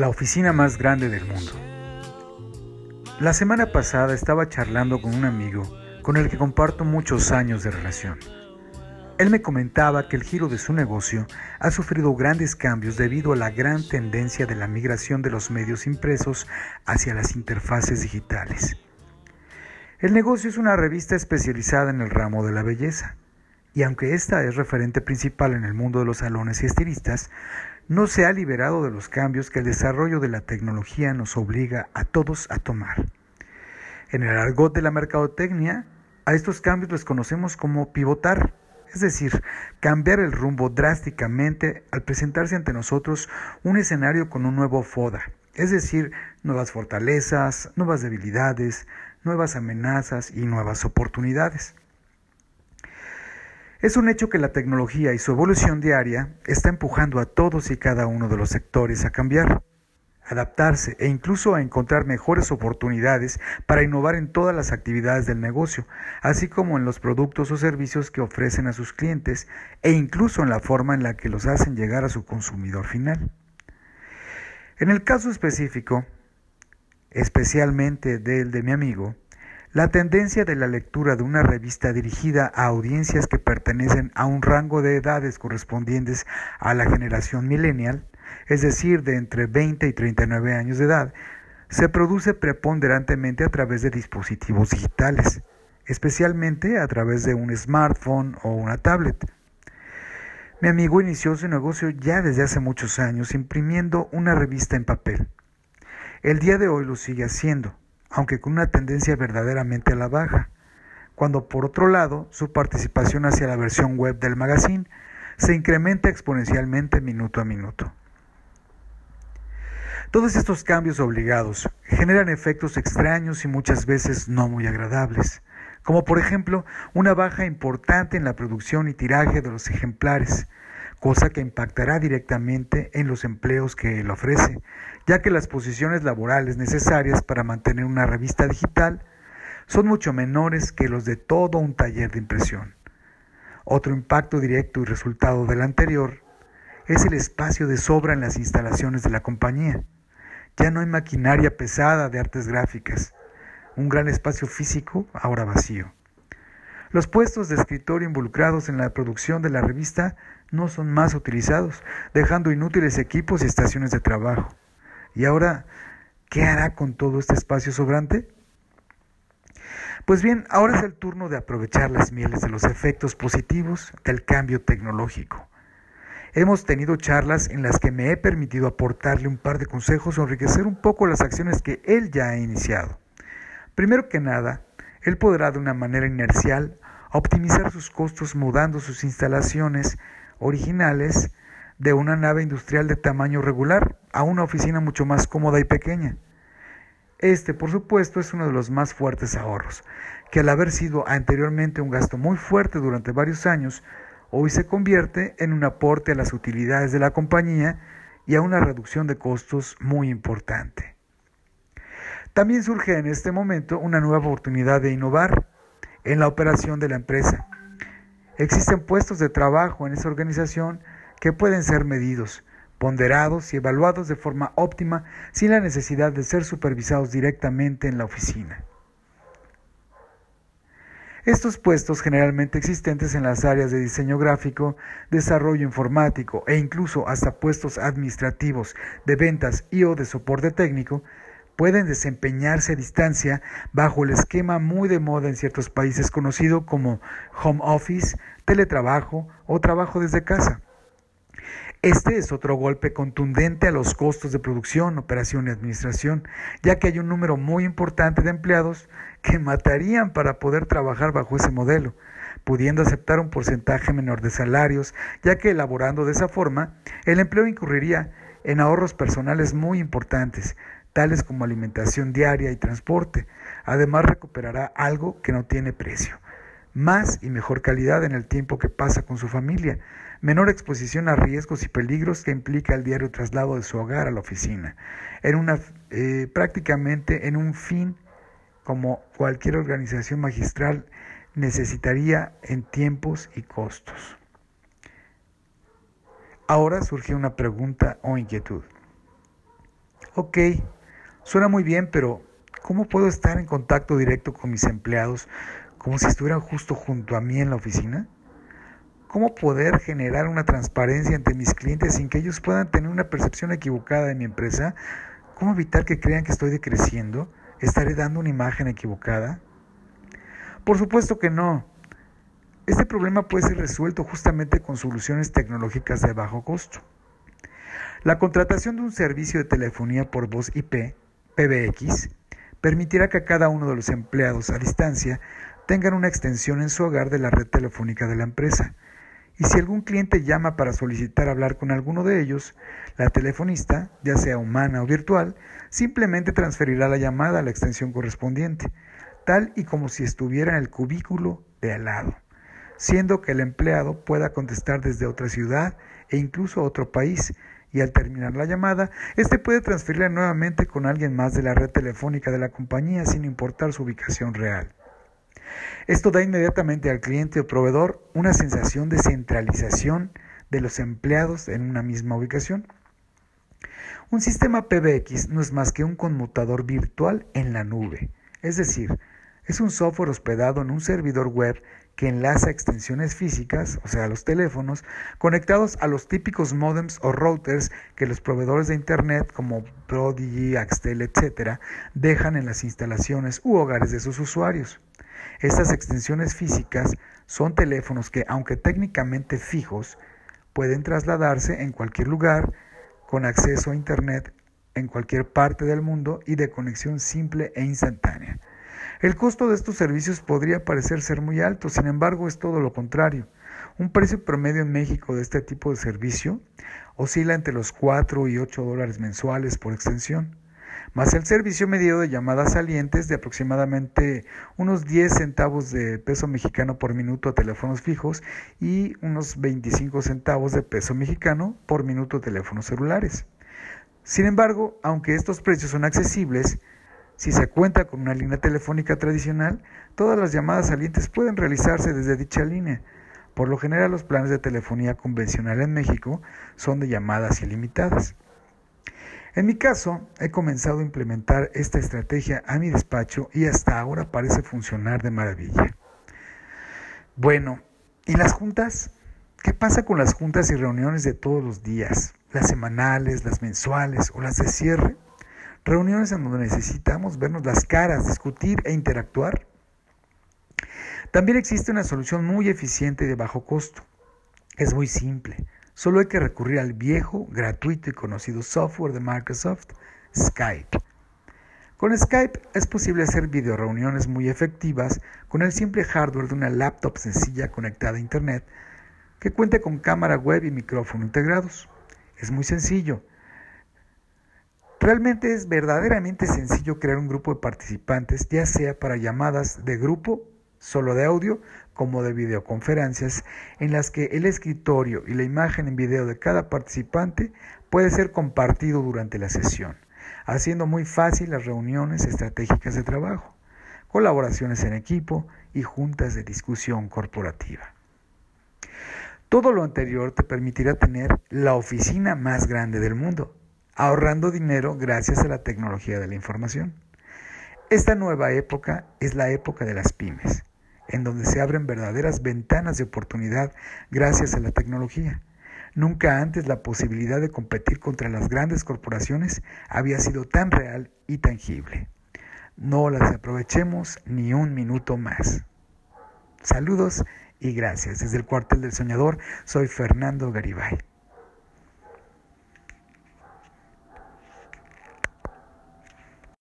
la oficina más grande del mundo. La semana pasada estaba charlando con un amigo con el que comparto muchos años de relación. Él me comentaba que el giro de su negocio ha sufrido grandes cambios debido a la gran tendencia de la migración de los medios impresos hacia las interfaces digitales. El negocio es una revista especializada en el ramo de la belleza, y aunque esta es referente principal en el mundo de los salones y estilistas, no se ha liberado de los cambios que el desarrollo de la tecnología nos obliga a todos a tomar. En el argot de la mercadotecnia, a estos cambios los conocemos como pivotar, es decir, cambiar el rumbo drásticamente al presentarse ante nosotros un escenario con un nuevo FODA, es decir, nuevas fortalezas, nuevas debilidades, nuevas amenazas y nuevas oportunidades. Es un hecho que la tecnología y su evolución diaria está empujando a todos y cada uno de los sectores a cambiar, adaptarse e incluso a encontrar mejores oportunidades para innovar en todas las actividades del negocio, así como en los productos o servicios que ofrecen a sus clientes e incluso en la forma en la que los hacen llegar a su consumidor final. En el caso específico, especialmente del de mi amigo, la tendencia de la lectura de una revista dirigida a audiencias que pertenecen a un rango de edades correspondientes a la generación millennial, es decir, de entre 20 y 39 años de edad, se produce preponderantemente a través de dispositivos digitales, especialmente a través de un smartphone o una tablet. Mi amigo inició su negocio ya desde hace muchos años imprimiendo una revista en papel. El día de hoy lo sigue haciendo, aunque con una tendencia verdaderamente a la baja, cuando por otro lado su participación hacia la versión web del magazine se incrementa exponencialmente minuto a minuto. Todos estos cambios obligados generan efectos extraños y muchas veces no muy agradables, como por ejemplo una baja importante en la producción y tiraje de los ejemplares, cosa que impactará directamente en los empleos que él ofrece, ya que las posiciones laborales necesarias para mantener una revista digital son mucho menores que los de todo un taller de impresión. Otro impacto directo y resultado del anterior es el espacio de sobra en las instalaciones de la compañía. Ya no hay maquinaria pesada de artes gráficas, un gran espacio físico ahora vacío. Los puestos de escritorio involucrados en la producción de la revista no son más utilizados, dejando inútiles equipos y estaciones de trabajo. Y ahora, ¿qué hará con todo este espacio sobrante? Pues bien, ahora es el turno de aprovechar las mieles de los efectos positivos del cambio tecnológico. Hemos tenido charlas en las que me he permitido aportarle un par de consejos o enriquecer un poco las acciones que él ya ha iniciado. Primero que nada, él podrá de una manera inercial optimizar sus costos mudando sus instalaciones originales de una nave industrial de tamaño regular a una oficina mucho más cómoda y pequeña. Este, por supuesto, es uno de los más fuertes ahorros, que al haber sido anteriormente un gasto muy fuerte durante varios años, hoy se convierte en un aporte a las utilidades de la compañía y a una reducción de costos muy importante. También surge en este momento una nueva oportunidad de innovar en la operación de la empresa. Existen puestos de trabajo en esa organización que pueden ser medidos, ponderados y evaluados de forma óptima sin la necesidad de ser supervisados directamente en la oficina. Estos puestos generalmente existentes en las áreas de diseño gráfico, desarrollo informático e incluso hasta puestos administrativos de ventas y o de soporte técnico pueden desempeñarse a distancia bajo el esquema muy de moda en ciertos países conocido como home office, teletrabajo o trabajo desde casa. Este es otro golpe contundente a los costos de producción, operación y administración, ya que hay un número muy importante de empleados que matarían para poder trabajar bajo ese modelo, pudiendo aceptar un porcentaje menor de salarios, ya que elaborando de esa forma, el empleo incurriría en ahorros personales muy importantes, tales como alimentación diaria y transporte. Además recuperará algo que no tiene precio, más y mejor calidad en el tiempo que pasa con su familia, menor exposición a riesgos y peligros que implica el diario traslado de su hogar a la oficina, en una, eh, prácticamente en un fin como cualquier organización magistral necesitaría en tiempos y costos. Ahora surge una pregunta o inquietud. Ok, suena muy bien, pero ¿cómo puedo estar en contacto directo con mis empleados como si estuvieran justo junto a mí en la oficina? ¿Cómo poder generar una transparencia entre mis clientes sin que ellos puedan tener una percepción equivocada de mi empresa? ¿Cómo evitar que crean que estoy decreciendo? ¿Estaré dando una imagen equivocada? Por supuesto que no. Este problema puede ser resuelto justamente con soluciones tecnológicas de bajo costo. La contratación de un servicio de telefonía por voz IP, PBX, permitirá que cada uno de los empleados a distancia tengan una extensión en su hogar de la red telefónica de la empresa. Y si algún cliente llama para solicitar hablar con alguno de ellos, la telefonista, ya sea humana o virtual, simplemente transferirá la llamada a la extensión correspondiente, tal y como si estuviera en el cubículo de al lado, siendo que el empleado pueda contestar desde otra ciudad e incluso otro país, y al terminar la llamada, éste puede transferirla nuevamente con alguien más de la red telefónica de la compañía sin importar su ubicación real. Esto da inmediatamente al cliente o proveedor una sensación de centralización de los empleados en una misma ubicación. Un sistema PBX no es más que un conmutador virtual en la nube, es decir, es un software hospedado en un servidor web que enlaza extensiones físicas, o sea, los teléfonos, conectados a los típicos modems o routers que los proveedores de Internet como Prodigy, Axtel, etc., dejan en las instalaciones u hogares de sus usuarios. Estas extensiones físicas son teléfonos que, aunque técnicamente fijos, pueden trasladarse en cualquier lugar con acceso a Internet en cualquier parte del mundo y de conexión simple e instantánea. El costo de estos servicios podría parecer ser muy alto, sin embargo es todo lo contrario. Un precio promedio en México de este tipo de servicio oscila entre los 4 y 8 dólares mensuales por extensión más el servicio medido de llamadas salientes de aproximadamente unos 10 centavos de peso mexicano por minuto a teléfonos fijos y unos 25 centavos de peso mexicano por minuto a teléfonos celulares. Sin embargo, aunque estos precios son accesibles, si se cuenta con una línea telefónica tradicional, todas las llamadas salientes pueden realizarse desde dicha línea. Por lo general, los planes de telefonía convencional en México son de llamadas ilimitadas. En mi caso, he comenzado a implementar esta estrategia a mi despacho y hasta ahora parece funcionar de maravilla. Bueno, ¿y las juntas? ¿Qué pasa con las juntas y reuniones de todos los días? Las semanales, las mensuales o las de cierre. Reuniones en donde necesitamos vernos las caras, discutir e interactuar. También existe una solución muy eficiente y de bajo costo. Es muy simple. Solo hay que recurrir al viejo, gratuito y conocido software de Microsoft, Skype. Con Skype es posible hacer videoreuniones muy efectivas con el simple hardware de una laptop sencilla conectada a Internet que cuente con cámara web y micrófono integrados. Es muy sencillo. Realmente es verdaderamente sencillo crear un grupo de participantes, ya sea para llamadas de grupo solo de audio como de videoconferencias, en las que el escritorio y la imagen en video de cada participante puede ser compartido durante la sesión, haciendo muy fácil las reuniones estratégicas de trabajo, colaboraciones en equipo y juntas de discusión corporativa. Todo lo anterior te permitirá tener la oficina más grande del mundo, ahorrando dinero gracias a la tecnología de la información. Esta nueva época es la época de las pymes en donde se abren verdaderas ventanas de oportunidad gracias a la tecnología. Nunca antes la posibilidad de competir contra las grandes corporaciones había sido tan real y tangible. No las aprovechemos ni un minuto más. Saludos y gracias. Desde el cuartel del soñador soy Fernando Garibay.